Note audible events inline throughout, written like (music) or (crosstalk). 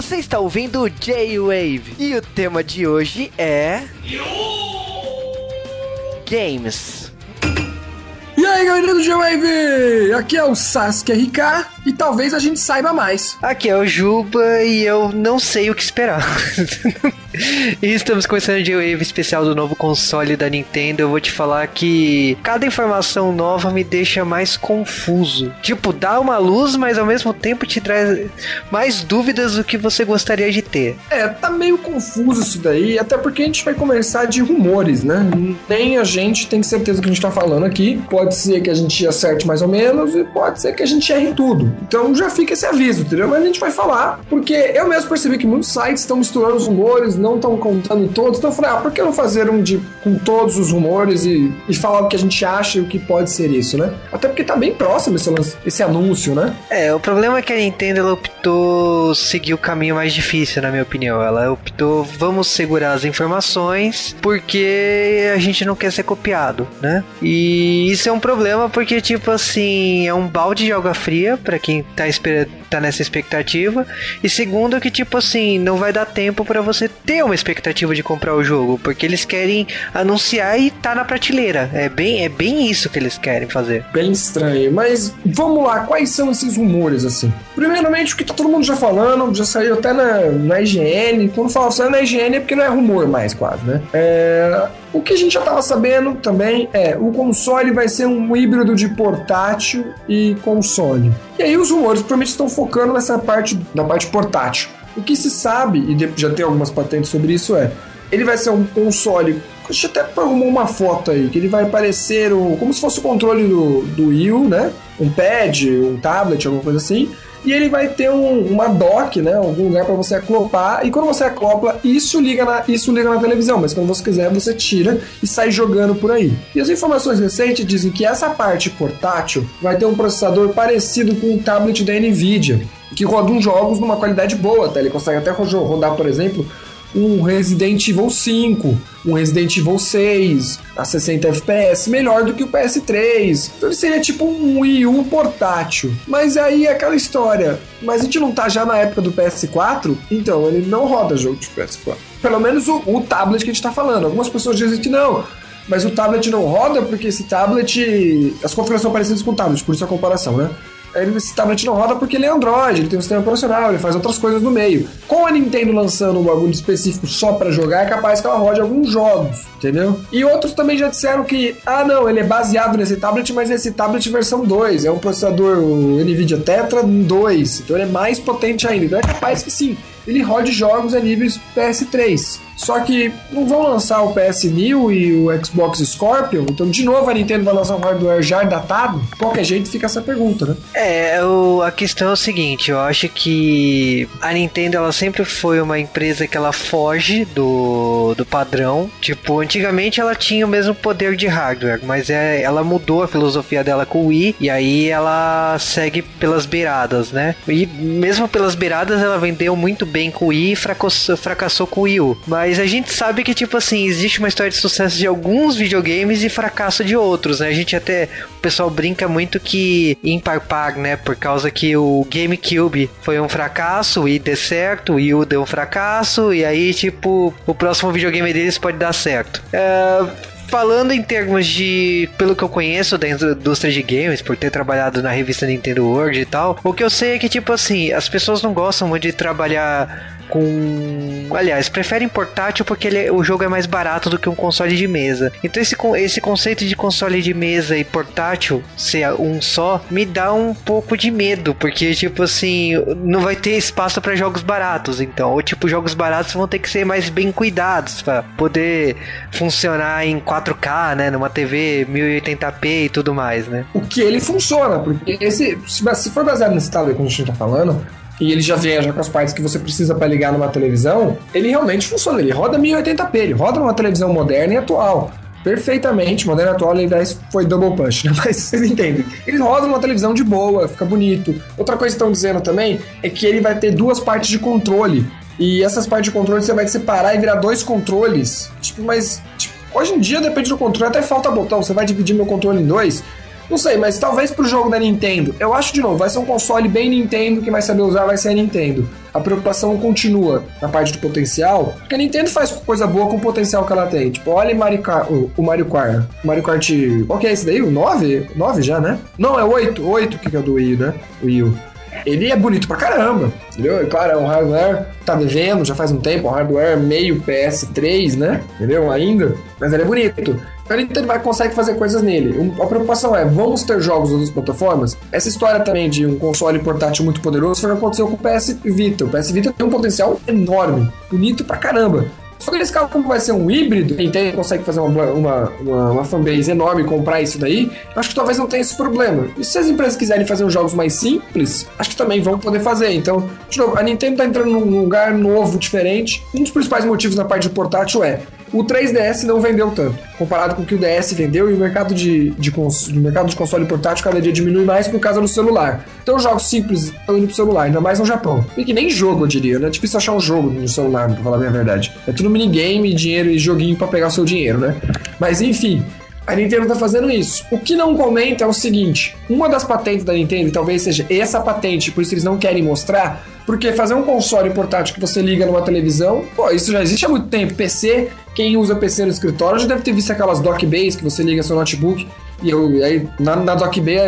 Você está ouvindo J-Wave e o tema de hoje é. Games. Galera do G-Wave! Aqui é o Sasuke RK e talvez a gente saiba mais. Aqui é o Juba e eu não sei o que esperar. (laughs) e estamos começando o J-Wave especial do novo console da Nintendo. Eu vou te falar que cada informação nova me deixa mais confuso. Tipo, dá uma luz, mas ao mesmo tempo te traz mais dúvidas do que você gostaria de ter. É, tá meio confuso isso daí, até porque a gente vai começar de rumores, né? Nem a gente tem certeza do que a gente tá falando aqui. Pode ser que a gente acerte mais ou menos e pode ser que a gente erre tudo. Então já fica esse aviso, entendeu? Mas a gente vai falar, porque eu mesmo percebi que muitos sites estão misturando os rumores, não estão contando todos. Então eu falei, ah, por que não fazer um de com todos os rumores e, e falar o que a gente acha e o que pode ser isso, né? Até porque tá bem próximo esse, esse anúncio, né? É, o problema é que a Nintendo ela optou seguir o caminho mais difícil, na minha opinião. Ela optou, vamos segurar as informações porque a gente não quer ser copiado, né? E isso é um problema porque, tipo assim, é um balde de água fria pra quem tá esperando. Tá nessa expectativa, e segundo, que tipo assim, não vai dar tempo pra você ter uma expectativa de comprar o jogo, porque eles querem anunciar e tá na prateleira. É bem, é bem isso que eles querem fazer. Bem estranho. Mas vamos lá, quais são esses rumores, assim? Primeiramente, o que tá todo mundo já falando, já saiu até na, na IGN. Quando fala saiu na IGN é porque não é rumor mais, quase, né? É, O que a gente já tava sabendo também é o console vai ser um híbrido de portátil e console. E aí os rumores provavelmente estão focando nessa parte da parte portátil. O que se sabe, e já tem algumas patentes sobre isso, é ele vai ser um console. A gente até arrumou uma foto aí, que ele vai parecer o, como se fosse o controle do, do Wii U, né? Um pad, um tablet, alguma coisa assim. E ele vai ter um- uma dock, né? Algum lugar para você acoplar. E quando você acopla, isso liga, na, isso liga na televisão. Mas quando você quiser, você tira e sai jogando por aí. E as informações recentes dizem que essa parte portátil vai ter um processador parecido com o tablet da Nvidia. Que roda uns jogos numa qualidade boa, tá? Ele consegue até ro- rodar, por exemplo, um Resident Evil 5, um Resident Evil 6 a 60 FPS, melhor do que o PS3. Então ele seria tipo um Wii U portátil. Mas aí é aquela história. Mas a gente não tá já na época do PS4? Então ele não roda jogo de PS4. Pelo menos o, o tablet que a gente tá falando. Algumas pessoas dizem que não. Mas o tablet não roda porque esse tablet. As configurações são parecidas com o tablet, por isso a comparação, né? Ele- Esse tablet não roda porque ele é Android, ele tem um sistema operacional, ele faz outras coisas no meio. Com a Nintendo lançando um bagulho específico só pra jogar, é capaz que ela rode alguns jogos, entendeu? E outros também já disseram que, ah não, ele é baseado nesse tablet, mas esse tablet versão 2, é um processador o Nvidia Tetra 2, então ele é mais potente ainda. Então é capaz que sim, ele rode jogos a níveis PS3. Só que não vão lançar o PS New e o Xbox Scorpio, então de novo a Nintendo vai lançar um hardware já datado? Qualquer jeito fica essa pergunta, né? É, o- a questão é o seguinte, eu acho que a Nintendo ela sempre foi uma empresa que ela foge do, do padrão. Tipo, antigamente ela tinha o mesmo poder de hardware, mas é, ela mudou a filosofia dela com o Wii e aí ela segue pelas beiradas, né? E mesmo pelas beiradas ela vendeu muito bem com o Wii e fracassou, fracassou com o Wii U. Mas a gente sabe que, tipo assim, existe uma história de sucesso de alguns videogames e fracasso de outros, né? A gente até. O pessoal brinca muito que em par, né? Por causa que o GameCube foi um fracasso, o Wii deu certo, o Wii U deu um fracasso, e aí, tipo, o próximo videogame deles pode dar certo. É, Falando em termos de. Pelo que eu conheço da indústria de games, por ter trabalhado na revista Nintendo World e tal, o que eu sei é que, tipo assim, as pessoas não gostam muito de trabalhar com. Aliás, preferem portátil porque ele é- o jogo é mais barato do que um console de mesa. Então, esse, esse conceito de console de mesa e portátil ser um só me dá um pouco de medo, porque, tipo assim, não vai ter espaço para jogos baratos. Então, ou tipo, jogos baratos vão ter que ser mais bem cuidados para poder funcionar em 4K, né? Numa TV 1080p e tudo mais, né? O que ele funciona, porque esse, se for baseado nesse tablet que a gente tá falando, e ele já vem já com as partes que você precisa para ligar numa televisão, ele realmente funciona. Ele roda 1080p, ele roda numa televisão moderna e atual. Perfeitamente, moderna atual, aliás, foi double punch, (laughs) né? Mas vocês entendem. Ele roda numa televisão de boa, fica bonito. Outra coisa que estão dizendo também é que ele vai ter duas partes de controle. E essas partes de controle você vai separar e virar dois controles. Tipo, mas tipo, hoje em dia, depende do controle, até falta botão. Você vai dividir meu controle em dois. Não sei, mas talvez pro jogo da Nintendo. Eu acho de novo, vai ser um console bem Nintendo, quem vai saber usar vai ser a Nintendo. A preocupação continua na parte do potencial, porque a Nintendo faz coisa boa com o potencial que ela tem. Tipo, olha Mario Kart, o, o Mario Kart. O Mario Kart. Qual que é esse daí? O 9? 9 já, né? Não, é o 8. 8 que é do Wii, né? O Wii ele é bonito pra caramba, entendeu? E, claro, é um hardware tá devendo já faz um tempo, um hardware meio PS3, né? Entendeu? Ainda, mas ele é bonito. Então a Nintendo vai consegue fazer coisas nele. A preocupação é, vamos ter jogos das plataformas? Essa história também de um console portátil muito poderoso foi o que aconteceu com o PS Vita. O PS Vita tem um potencial enorme, bonito pra caramba. Só que nesse caso, como vai ser um híbrido, quem consegue fazer uma, uma, uma, uma fanbase enorme e comprar isso daí, acho que talvez não tenha esse problema. E se as empresas quiserem fazer uns jogos mais simples, acho que também vão poder fazer. Então, de novo, a Nintendo tá entrando num lugar novo, diferente. Um dos principais motivos na parte de portátil é o 3DS não vendeu tanto, comparado com o que o DS vendeu, e o mercado de, de, cons, o mercado de console portátil cada dia diminui mais por causa do celular. Então, jogos simples estão indo pro celular, ainda mais no Japão. E que nem jogo, eu diria, né? É difícil achar um jogo no celular, pra falar a minha verdade. É tudo minigame, dinheiro e joguinho para pegar o seu dinheiro, né? Mas enfim, a Nintendo está fazendo isso. O que não comenta é o seguinte: uma das patentes da Nintendo, talvez seja essa patente, por isso eles não querem mostrar, porque fazer um console portátil que você liga numa televisão, pô, isso já existe há muito tempo. PC, quem usa PC no escritório já deve ter visto aquelas dock base que você liga seu notebook e eu, aí na, na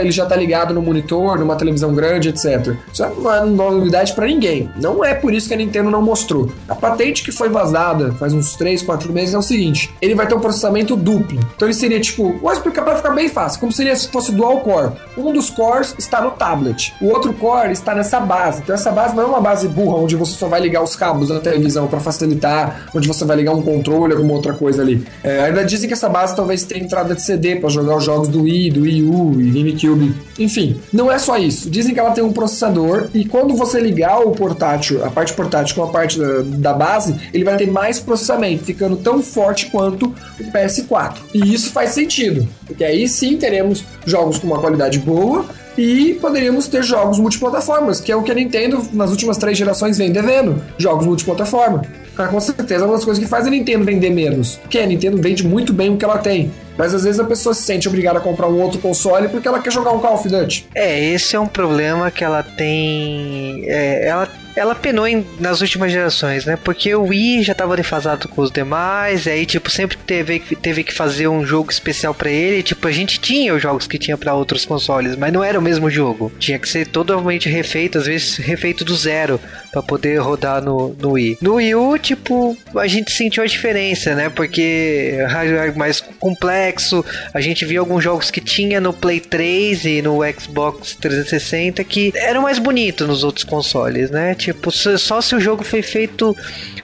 ele já tá ligado no monitor, numa televisão grande, etc. Isso não é novidade para ninguém. Não é por isso que a Nintendo não mostrou. A patente que foi vazada faz uns 3, 4 meses é o seguinte: ele vai ter um processamento duplo. Então ele seria tipo, vou explicar para ficar bem fácil, como seria se fosse dual core. Um dos cores está no tablet, o outro core está nessa base. Então essa base não é uma base burra onde você só vai ligar os cabos da televisão para facilitar, onde você vai ligar um controle, alguma outra coisa ali. É, ainda dizem que essa base talvez tenha entrada de CD para jogar os jogos jogos do Wii, do Wii U e GameCube. Enfim, não é só isso. Dizem que ela tem um processador e quando você ligar o portátil, a parte portátil com a parte da, da base, ele vai ter mais processamento, ficando tão forte quanto o PS4. E isso faz sentido, porque aí sim teremos jogos com uma qualidade boa e poderíamos ter jogos multiplataformas, que é o que a Nintendo nas últimas três gerações vem devendo, jogos multiplataforma. Ah, com certeza, uma das coisas que faz a Nintendo vender menos, porque a Nintendo vende muito bem o que ela tem. Mas às vezes a pessoa se sente obrigada a comprar um outro console porque ela quer jogar um Call of Duty. É, esse é um problema que ela tem. É, ela ela penou em, nas últimas gerações, né? Porque o Wii já estava defasado com os demais, e aí, tipo, sempre teve, teve que fazer um jogo especial para ele. Tipo, a gente tinha os jogos que tinha para outros consoles, mas não era o mesmo jogo. Tinha que ser totalmente refeito, às vezes refeito do zero, para poder rodar no, no Wii. No Wii U, tipo, a gente sentiu a diferença, né? Porque hardware mais complexo, a gente viu alguns jogos que tinha no Play 3 e no Xbox 360 que eram mais bonitos nos outros consoles, né? Tipo, só se o jogo foi feito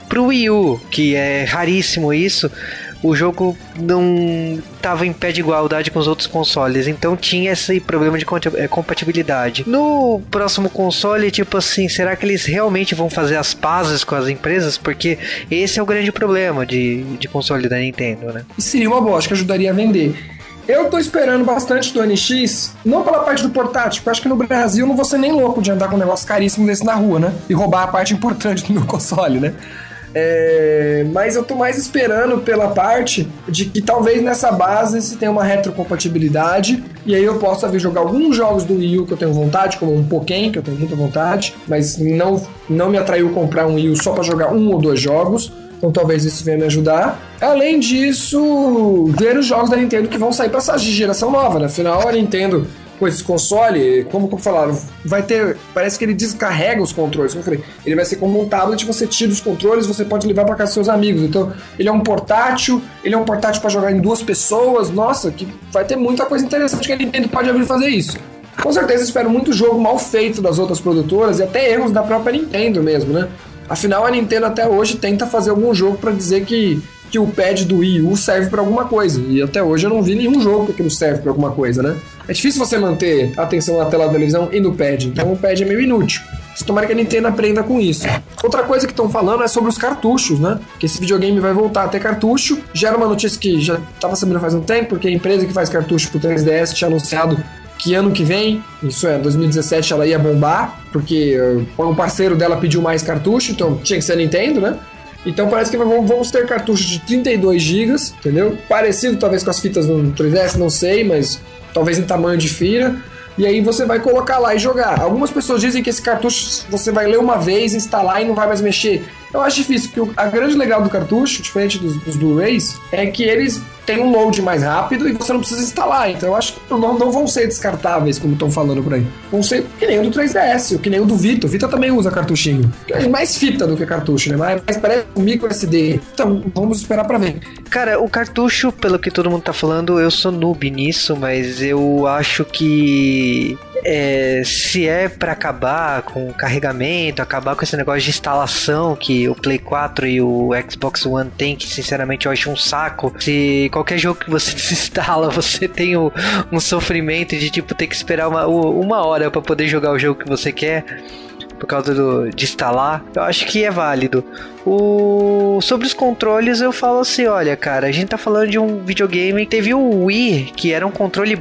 pro Wii U, que é raríssimo isso, o jogo não estava em pé de igualdade com os outros consoles, então tinha esse problema de é, compatibilidade. No próximo console, tipo assim, será que eles realmente vão fazer as pazes com as empresas? Porque esse é o grande problema de, de console da Nintendo, né? Seria uma boa, acho que ajudaria a vender. Eu tô esperando bastante do NX, não pela parte do portátil, porque eu acho que no Brasil não vou ser nem louco de andar com um negócio caríssimo desse na rua, né? E roubar a parte importante do meu console, né? É, mas eu tô mais esperando pela parte de que talvez nessa base se tenha uma retrocompatibilidade e aí eu possa vir jogar alguns jogos do Wii U que eu tenho vontade, como um Pokémon, que eu tenho muita vontade, mas não, não me atraiu comprar um Wii U só para jogar um ou dois jogos. Então talvez isso venha me ajudar. Além disso, ver os jogos da Nintendo que vão sair para essa geração nova, né? Afinal, a Nintendo com esse console, como que falaram, vai ter. Parece que ele descarrega os controles. Como eu falei, ele vai ser como um tablet, você tira os controles, você pode levar para casa dos seus amigos. Então, ele é um portátil, ele é um portátil para jogar em duas pessoas. Nossa, que vai ter muita coisa interessante que a Nintendo pode abrir fazer isso. Com certeza espero muito jogo mal feito das outras produtoras e até erros da própria Nintendo mesmo, né? Afinal, a Nintendo até hoje tenta fazer algum jogo para dizer que, que o pad do Wii U serve para alguma coisa. E até hoje eu não vi nenhum jogo que aquilo serve para alguma coisa, né? É difícil você manter a atenção na tela da televisão e no pad, então o pad é meio inútil. Tomara que a Nintendo aprenda com isso. Outra coisa que estão falando é sobre os cartuchos, né? Que esse videogame vai voltar a ter cartucho. Já era uma notícia que já estava sabendo faz um tempo, porque a empresa que faz cartucho pro 3DS tinha anunciado que ano que vem, isso é, 2017 ela ia bombar, porque uh, o parceiro dela pediu mais cartucho, então tinha que ser Nintendo, né? Então parece que vamos ter cartuchos de 32 GB, entendeu? Parecido talvez com as fitas no 3DS, não sei, mas talvez em tamanho de fira. E aí você vai colocar lá e jogar. Algumas pessoas dizem que esse cartucho você vai ler uma vez, instalar e não vai mais mexer. Eu acho difícil, porque a grande legal do cartucho, diferente dos, dos Blu-rays, é que eles têm um load mais rápido e você não precisa instalar. Então eu acho que não, não vão ser descartáveis, como estão falando por aí. Vão ser que nem o do 3DS, ou que nem o do Vita. O Vita também usa cartuchinho. É mais fita do que cartucho, né? Mas, mas parece um micro SD. Então vamos esperar para ver. Cara, o cartucho, pelo que todo mundo tá falando, eu sou noob nisso, mas eu acho que é, se é para acabar com o carregamento, acabar com esse negócio de instalação que o Play 4 e o Xbox One tem, que sinceramente eu acho um saco. Se qualquer jogo que você (laughs) desinstala, você tem o, um sofrimento de tipo ter que esperar uma, uma hora para poder jogar o jogo que você quer por causa do, de instalar, eu acho que é válido. O, sobre os controles, eu falo assim: olha, cara, a gente tá falando de um videogame. Teve o Wii, que era um controle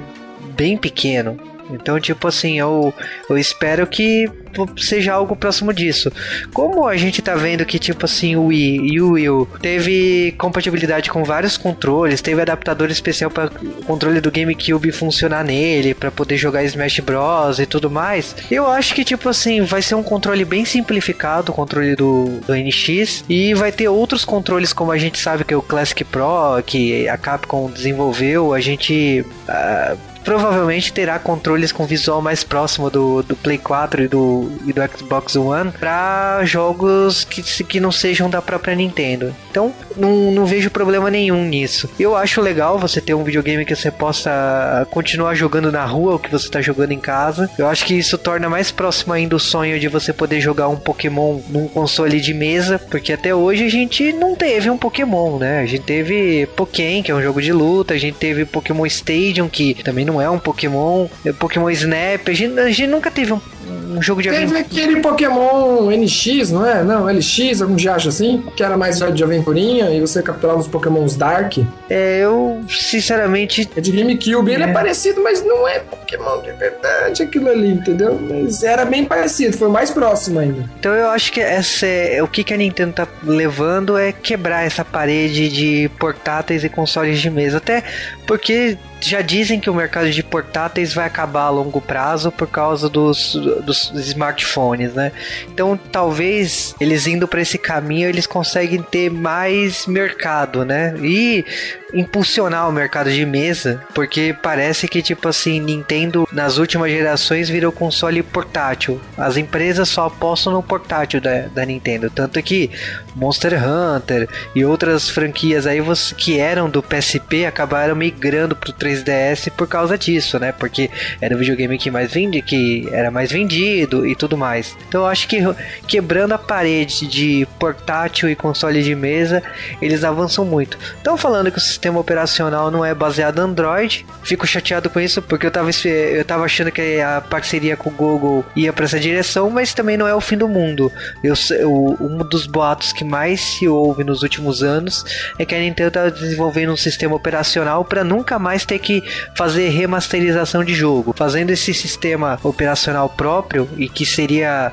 bem pequeno. Então, tipo assim, eu, eu espero que seja algo próximo disso. Como a gente tá vendo que, tipo assim, o Wii e o Wii teve compatibilidade com vários controles, teve adaptador especial para controle do GameCube funcionar nele, para poder jogar Smash Bros e tudo mais, eu acho que, tipo assim, vai ser um controle bem simplificado, o controle do, do NX, e vai ter outros controles, como a gente sabe que é o Classic Pro, que a Capcom desenvolveu, a gente. Uh, provavelmente terá controles com visual mais próximo do, do Play 4 e do, e do Xbox One para jogos que, que não sejam da própria Nintendo. Então, não, não vejo problema nenhum nisso. Eu acho legal você ter um videogame que você possa continuar jogando na rua o que você está jogando em casa. Eu acho que isso torna mais próximo ainda o sonho de você poder jogar um Pokémon num console de mesa, porque até hoje a gente não teve um Pokémon, né? A gente teve Pokémon, que é um jogo de luta, a gente teve Pokémon Stadium, que também não é um Pokémon, é Pokémon Snap, a gente, a gente nunca teve um, um jogo de aventura. Teve aquele Pokémon NX, não é? Não, LX, algum diacho assim, que era mais de aventurinha e você capturava os Pokémons Dark. É, eu sinceramente. É de GameCube, é. ele é parecido, mas não é Pokémon de verdade aquilo ali, entendeu? Mas era bem parecido, foi mais próximo ainda. Então eu acho que essa é, o que, que a Nintendo tá levando é quebrar essa parede de portáteis e consoles de mesa. Até porque já dizem que o mercado de portáteis vai acabar a longo prazo por causa dos, dos smartphones, né? Então, talvez eles indo para esse caminho, eles conseguem ter mais mercado, né? E impulsionar o mercado de mesa, porque parece que tipo assim, Nintendo nas últimas gerações virou console portátil. As empresas só apostam no portátil da, da Nintendo, tanto que Monster Hunter e outras franquias aí que eram do PSP acabaram migrando pro 3DS por causa disso, né? Porque era o videogame que mais vende, que era mais vendido e tudo mais. Então eu acho que quebrando a parede de portátil e console de mesa, eles avançam muito. Estão falando que o sistema operacional não é baseado em Android. Fico chateado com isso porque eu tava, eu tava achando que a parceria com o Google ia para essa direção, mas também não é o fim do mundo. Eu, eu, um dos boatos que mais se ouve nos últimos anos é que a Nintendo está desenvolvendo um sistema operacional para nunca mais ter que fazer remasterização de jogo. Fazendo esse sistema operacional próprio e que seria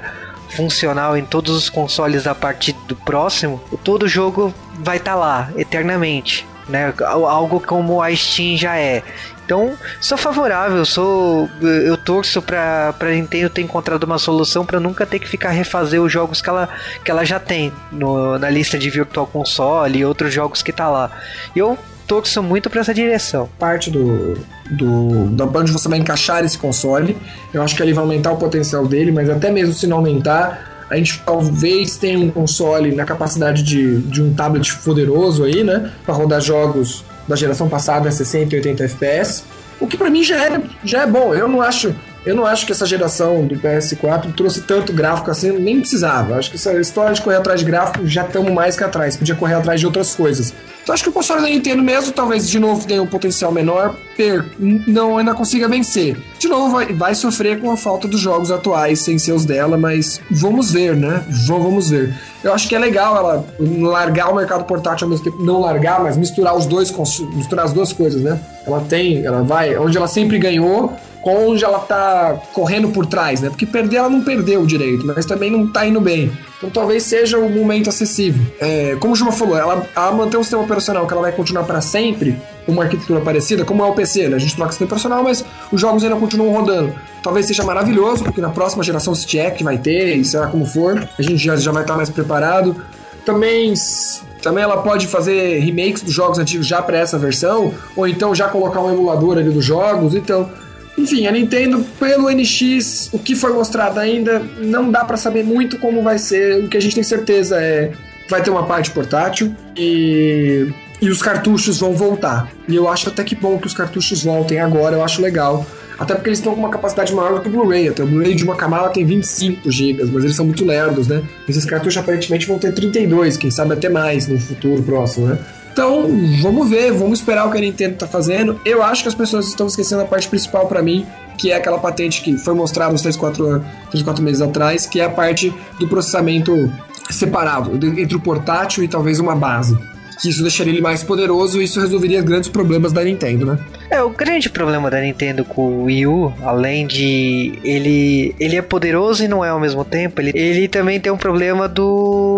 funcional em todos os consoles a partir do próximo, todo jogo vai estar tá lá eternamente. Né? Algo como a Steam já é. Então, sou favorável, sou eu torço para para Nintendo ter encontrado uma solução para nunca ter que ficar refazer os jogos que ela, que ela já tem no, na lista de Virtual Console e outros jogos que tá lá. Eu torço muito para essa direção. Parte do, do da onde você vai encaixar esse console, eu acho que ele vai aumentar o potencial dele, mas até mesmo se não aumentar, a gente talvez tenha um console na capacidade de, de um tablet poderoso aí, né, para rodar jogos da geração passada 60 e 80 FPS, o que para mim já é, já é bom. Eu não acho eu não acho que essa geração do PS4 trouxe tanto gráfico assim, nem precisava. Acho que essa história de correr atrás de gráfico já estamos mais que atrás, podia correr atrás de outras coisas. Então acho que o console da Nintendo mesmo, talvez de novo tenha um potencial menor, per, não ainda consiga vencer. De novo vai, vai sofrer com a falta dos jogos atuais sem ser os dela, mas vamos ver, né? Vamos ver. Eu acho que é legal ela largar o mercado portátil ao mesmo tempo, não largar, mas misturar os dois, misturar as duas coisas, né? Ela tem, ela vai, onde ela sempre ganhou, onde ela tá correndo por trás, né? Porque perder ela não perdeu direito, mas também não tá indo bem. Então talvez seja o momento acessível. É, como o Juma falou, ela, ela mantém um sistema operacional que ela vai continuar para sempre, uma arquitetura parecida, como é o PC, né? A gente troca o sistema operacional, mas os jogos ainda continuam rodando. Talvez seja maravilhoso, porque na próxima geração se tiver que vai ter, e será como for, a gente já, já vai estar mais preparado. Também também ela pode fazer remakes dos jogos antigos já para essa versão, ou então já colocar um emulador ali dos jogos. Então, enfim, a Nintendo, pelo NX, o que foi mostrado ainda, não dá para saber muito como vai ser. O que a gente tem certeza é vai ter uma parte portátil e, e os cartuchos vão voltar. E eu acho até que bom que os cartuchos voltem agora, eu acho legal. Até porque eles estão com uma capacidade maior do que o Blu-ray. Até o Blu-ray de uma camada tem 25 GB, mas eles são muito lerdos, né? Esses cartuchos aparentemente vão ter 32, quem sabe até mais no futuro próximo, né? Então, vamos ver, vamos esperar o que a Nintendo tá fazendo. Eu acho que as pessoas estão esquecendo a parte principal para mim, que é aquela patente que foi mostrada uns 3, 4, 3, 4 meses atrás, que é a parte do processamento separado entre o portátil e talvez uma base que isso deixaria ele mais poderoso e isso resolveria grandes problemas da Nintendo, né? É, o grande problema da Nintendo com o Wii U, além de ele ele é poderoso e não é ao mesmo tempo, ele, ele também tem um problema do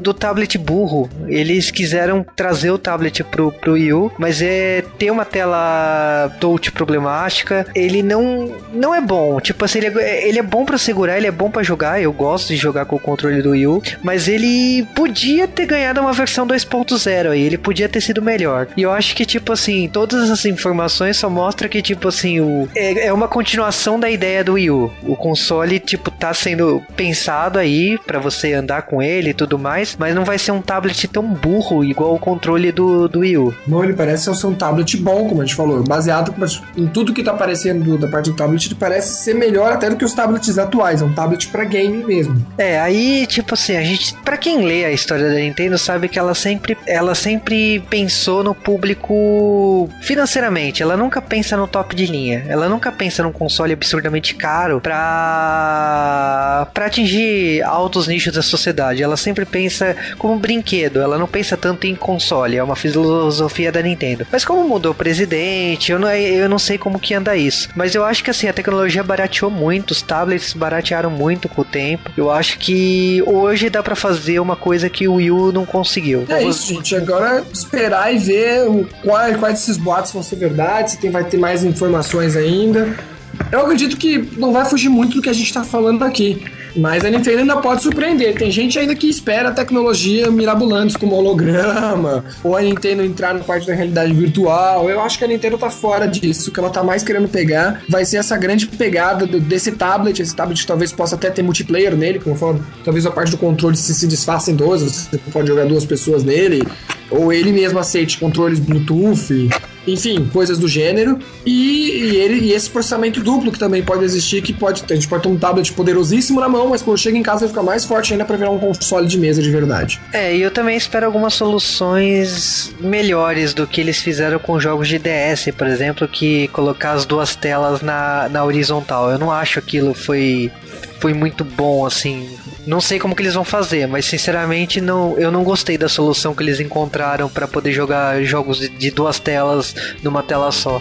do tablet burro. Eles quiseram trazer o tablet pro, pro Wii U, mas é ter uma tela touch problemática, ele não não é bom. Tipo assim, ele é, ele é bom para segurar, ele é bom para jogar, eu gosto de jogar com o controle do Wii U, mas ele podia ter ganhado uma versão 2.0 fizeram aí, ele podia ter sido melhor. E eu acho que, tipo assim, todas essas informações só mostram que, tipo assim, o, é, é uma continuação da ideia do Wii U. O console, tipo, tá sendo pensado aí para você andar com ele e tudo mais, mas não vai ser um tablet tão burro igual o controle do, do Wii U. Não, ele parece ser um tablet bom, como a gente falou, baseado em tudo que tá aparecendo da parte do tablet, ele parece ser melhor até do que os tablets atuais, é um tablet para game mesmo. É, aí, tipo assim, a gente, para quem lê a história da Nintendo, sabe que ela sempre, ela sempre pensou no público financeiramente. Ela nunca pensa no top de linha. Ela nunca pensa num console absurdamente caro pra, pra atingir altos nichos da sociedade. Ela sempre pensa como brinquedo. Ela não pensa tanto em console. É uma filosofia da Nintendo. Mas como mudou o presidente, eu não, eu não sei como que anda isso. Mas eu acho que assim, a tecnologia barateou muito. Os tablets baratearam muito com o tempo. Eu acho que hoje dá para fazer uma coisa que o Wii U não conseguiu. É isso, gente agora esperar e ver o, quais, quais desses boatos vão ser verdade, se tem, vai ter mais informações ainda. Eu acredito que não vai fugir muito do que a gente está falando aqui. Mas a Nintendo ainda pode surpreender. Tem gente ainda que espera tecnologia mirabolantes como holograma, ou a Nintendo entrar na parte da realidade virtual. Eu acho que a Nintendo tá fora disso. O que ela tá mais querendo pegar vai ser essa grande pegada desse tablet. Esse tablet talvez possa até ter multiplayer nele, falo. Talvez a parte do controle se, se desfaça em dois, você pode jogar duas pessoas nele. Ou ele mesmo aceite controles Bluetooth enfim, coisas do gênero. E, e, ele, e esse processamento duplo que também pode existir, que pode. A gente pode ter um tablet poderosíssimo na mão, mas quando chega em casa vai ficar mais forte ainda para virar um console de mesa de verdade. É, e eu também espero algumas soluções melhores do que eles fizeram com jogos de DS, por exemplo, que colocar as duas telas na, na horizontal. Eu não acho aquilo foi, foi muito bom, assim não sei como que eles vão fazer, mas sinceramente não, eu não gostei da solução que eles encontraram para poder jogar jogos de, de duas telas numa tela só.